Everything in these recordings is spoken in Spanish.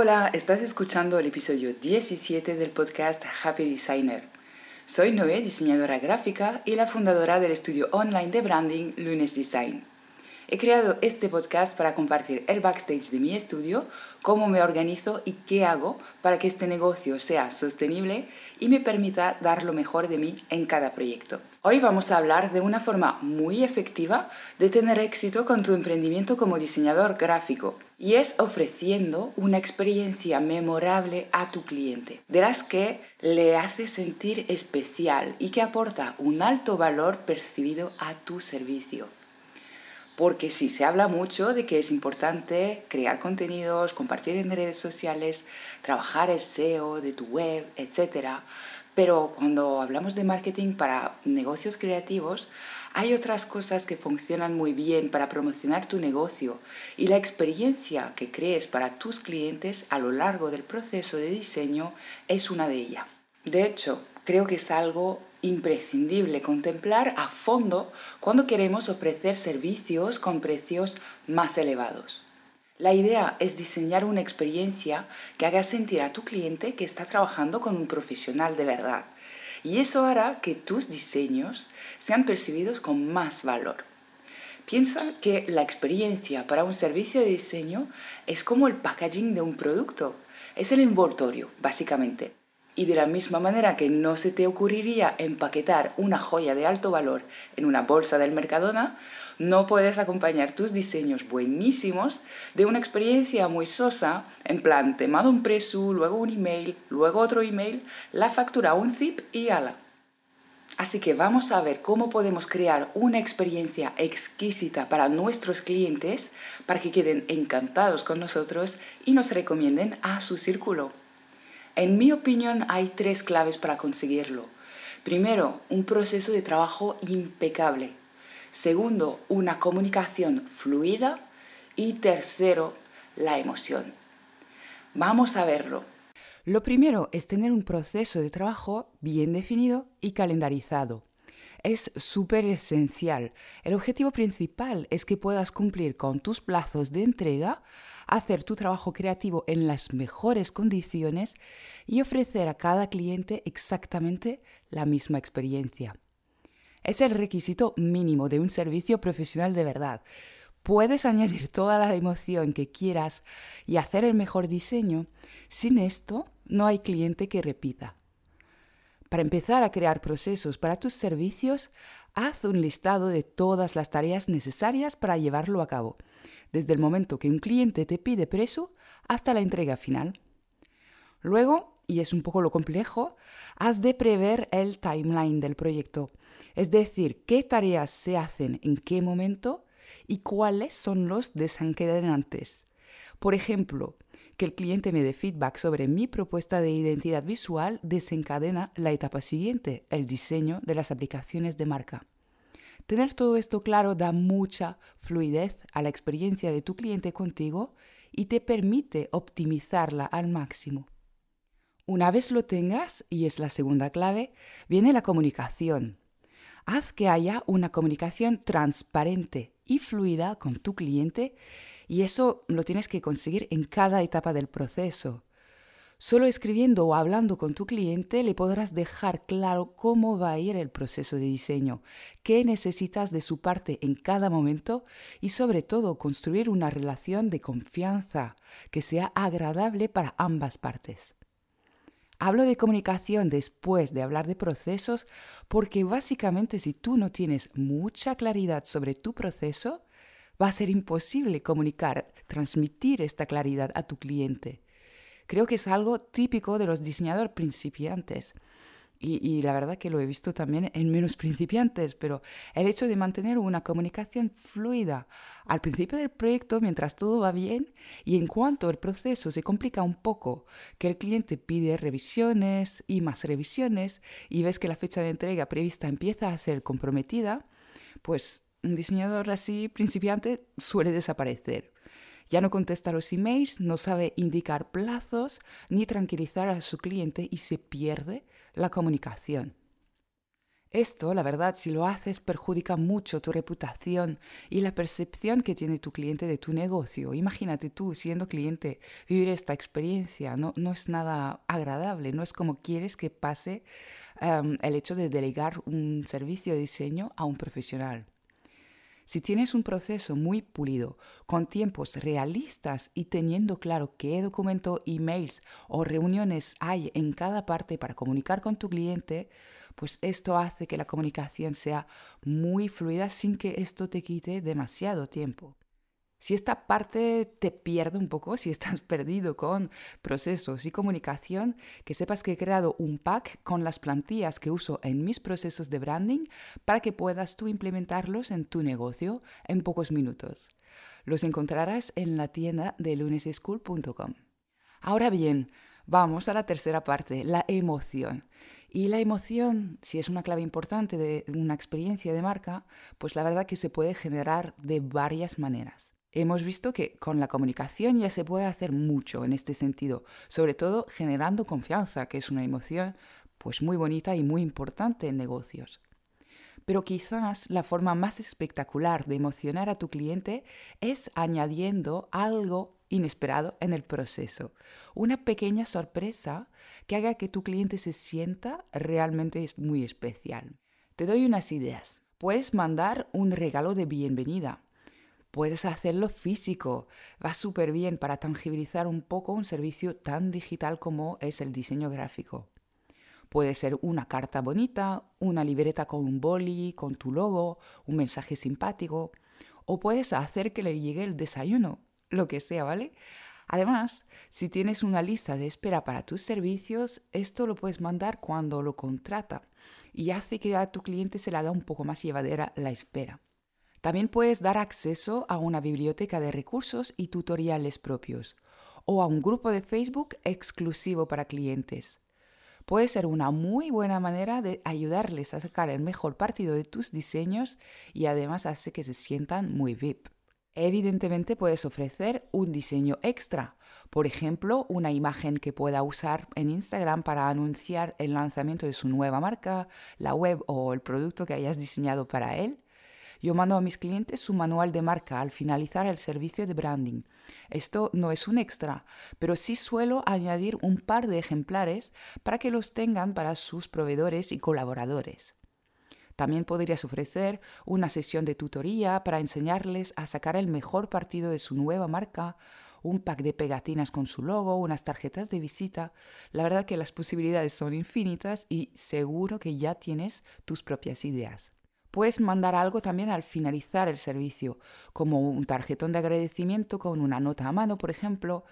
Hola, estás escuchando el episodio 17 del podcast Happy Designer. Soy Noé, diseñadora gráfica y la fundadora del estudio online de branding Lunes Design. He creado este podcast para compartir el backstage de mi estudio, cómo me organizo y qué hago para que este negocio sea sostenible y me permita dar lo mejor de mí en cada proyecto. Hoy vamos a hablar de una forma muy efectiva de tener éxito con tu emprendimiento como diseñador gráfico y es ofreciendo una experiencia memorable a tu cliente, de las que le hace sentir especial y que aporta un alto valor percibido a tu servicio porque sí, se habla mucho de que es importante crear contenidos, compartir en redes sociales, trabajar el SEO de tu web, etc. Pero cuando hablamos de marketing para negocios creativos, hay otras cosas que funcionan muy bien para promocionar tu negocio y la experiencia que crees para tus clientes a lo largo del proceso de diseño es una de ellas. De hecho, creo que es algo imprescindible contemplar a fondo cuando queremos ofrecer servicios con precios más elevados. La idea es diseñar una experiencia que haga sentir a tu cliente que está trabajando con un profesional de verdad. Y eso hará que tus diseños sean percibidos con más valor. Piensa que la experiencia para un servicio de diseño es como el packaging de un producto. Es el envoltorio, básicamente. Y de la misma manera que no se te ocurriría empaquetar una joya de alto valor en una bolsa del Mercadona, no puedes acompañar tus diseños buenísimos de una experiencia muy sosa, en plan, te mando un preso, luego un email, luego otro email, la factura un zip y ala. Así que vamos a ver cómo podemos crear una experiencia exquisita para nuestros clientes para que queden encantados con nosotros y nos recomienden a su círculo. En mi opinión hay tres claves para conseguirlo. Primero, un proceso de trabajo impecable. Segundo, una comunicación fluida. Y tercero, la emoción. Vamos a verlo. Lo primero es tener un proceso de trabajo bien definido y calendarizado. Es súper esencial. El objetivo principal es que puedas cumplir con tus plazos de entrega hacer tu trabajo creativo en las mejores condiciones y ofrecer a cada cliente exactamente la misma experiencia. Es el requisito mínimo de un servicio profesional de verdad. Puedes añadir toda la emoción que quieras y hacer el mejor diseño. Sin esto, no hay cliente que repita. Para empezar a crear procesos para tus servicios, haz un listado de todas las tareas necesarias para llevarlo a cabo desde el momento que un cliente te pide preso hasta la entrega final. Luego, y es un poco lo complejo, has de prever el timeline del proyecto, es decir, qué tareas se hacen en qué momento y cuáles son los desencadenantes. Por ejemplo, que el cliente me dé feedback sobre mi propuesta de identidad visual desencadena la etapa siguiente, el diseño de las aplicaciones de marca. Tener todo esto claro da mucha fluidez a la experiencia de tu cliente contigo y te permite optimizarla al máximo. Una vez lo tengas, y es la segunda clave, viene la comunicación. Haz que haya una comunicación transparente y fluida con tu cliente y eso lo tienes que conseguir en cada etapa del proceso. Solo escribiendo o hablando con tu cliente le podrás dejar claro cómo va a ir el proceso de diseño, qué necesitas de su parte en cada momento y sobre todo construir una relación de confianza que sea agradable para ambas partes. Hablo de comunicación después de hablar de procesos porque básicamente si tú no tienes mucha claridad sobre tu proceso, va a ser imposible comunicar, transmitir esta claridad a tu cliente. Creo que es algo típico de los diseñadores principiantes. Y, la verdad que lo he visto también en menos principiantes, pero el hecho de mantener una comunicación fluida al principio del proyecto mientras todo va bien y en cuanto el proceso se complica un poco, que el cliente pide revisiones y más revisiones y ves que la fecha de entrega prevista empieza a ser comprometida, pues un diseñador así principiante suele desaparecer. Ya no contesta los emails, no sabe indicar plazos ni tranquilizar a su cliente y se pierde la comunicación. Esto, la verdad, si lo haces, perjudica mucho tu reputación y la percepción que tiene tu cliente de tu negocio. Imagínate tú, siendo cliente, vivir esta experiencia. No, no es nada agradable, no es como quieres que pase em, el hecho de delegar un servicio de diseño a un profesional. Si tienes un proceso muy pulido, con tiempos realistas y teniendo claro qué documento, emails o reuniones hay en cada parte para comunicar con tu cliente, pues esto hace que la comunicación sea muy fluida sin que esto te quite demasiado tiempo. Si esta parte te pierde un poco, si estás perdido con procesos y comunicación, que sepas que he creado un pack con las plantillas que uso en mis procesos de branding para que puedas tú implementarlos en tu negocio en pocos minutos. Los encontrarás en la tienda de luneseschool.com. Ahora bien, vamos a la tercera parte, la emoción. Y la emoción, si es una clave importante de una experiencia de marca, pues la verdad que se puede generar de varias maneras. Hemos visto que con la comunicación ya se puede hacer mucho en este sentido, sobre todo generando confianza, que es una emoción pues muy bonita y muy importante en negocios. Pero quizás la forma más espectacular de emocionar a tu cliente es añadiendo algo inesperado en el proceso. Una pequeña sorpresa que haga que tu cliente se sienta realmente muy especial. Te doy unas ideas. Puedes mandar un regalo de bienvenida. Puedes hacerlo físico. Va súper bien para tangibilizar un poco un servicio tan digital como es el diseño gráfico. Puede ser una carta bonita, una libreta con un boli, con tu logo, un mensaje simpático. O puedes hacer que le llegue el desayuno lo que sea, ¿vale? Además, si tienes una lista de espera para tus servicios, esto lo puedes mandar cuando lo contrata y hace que a tu cliente se le haga un poco más llevadera la espera. También puedes dar acceso a una biblioteca de recursos y tutoriales propios o a un grupo de Facebook exclusivo para clientes. Puede ser una muy buena manera de ayudarles a sacar el mejor partido de tus diseños y además hace que se sientan muy VIP. Evidentemente puedes ofrecer un diseño extra, por ejemplo, una imagen que pueda usar en Instagram para anunciar el lanzamiento de su nueva marca, la web o el producto que hayas diseñado para él. Yo mando a mis clientes su manual de marca al finalizar el servicio de branding. Esto no es un extra, pero sí suelo añadir un par de ejemplares para que los tengan para sus proveedores y colaboradores. También podrías ofrecer una sesión de tutoría para enseñarles a sacar el mejor partido de su nueva marca, un pack de pegatinas con su logo, unas tarjetas de visita. La verdad que las posibilidades son infinitas y seguro que ya tienes tus propias ideas. Puedes mandar algo también al finalizar el servicio, como un tarjetón de agradecimiento con una nota a mano, por ejemplo.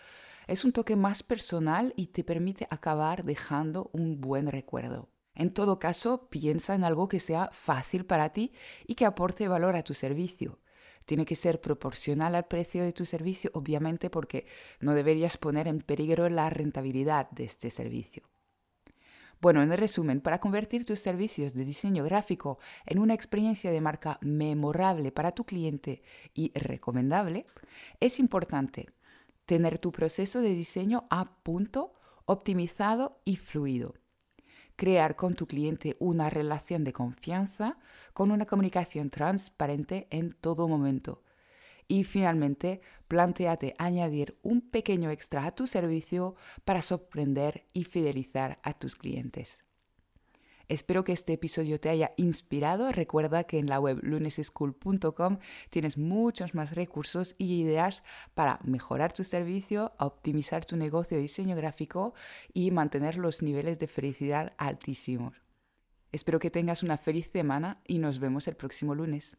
Es un toque más personal y te permite acabar dejando un buen recuerdo. En todo caso, piensa en algo que sea fácil para ti y que aporte valor a tu servicio. Tiene que ser proporcional al precio de tu servicio, obviamente, porque no deberías poner en peligro la rentabilidad de este servicio. Bueno, en resumen, para convertir tus servicios de diseño gráfico en una experiencia de marca memorable para tu cliente y recomendable, es importante tener tu proceso de diseño a punto, optimizado y fluido crear con tu cliente una relación de confianza con una comunicación transparente en todo momento. Y finalmente, planteate añadir un pequeño extra a tu servicio para sorprender y fidelizar a tus clientes. Espero que este episodio te haya inspirado. Recuerda que en la web luneseschool.com tienes muchos más recursos y ideas para mejorar tu servicio, optimizar tu negocio de diseño gráfico y mantener los niveles de felicidad altísimos. Espero que tengas una feliz semana y nos vemos el próximo lunes.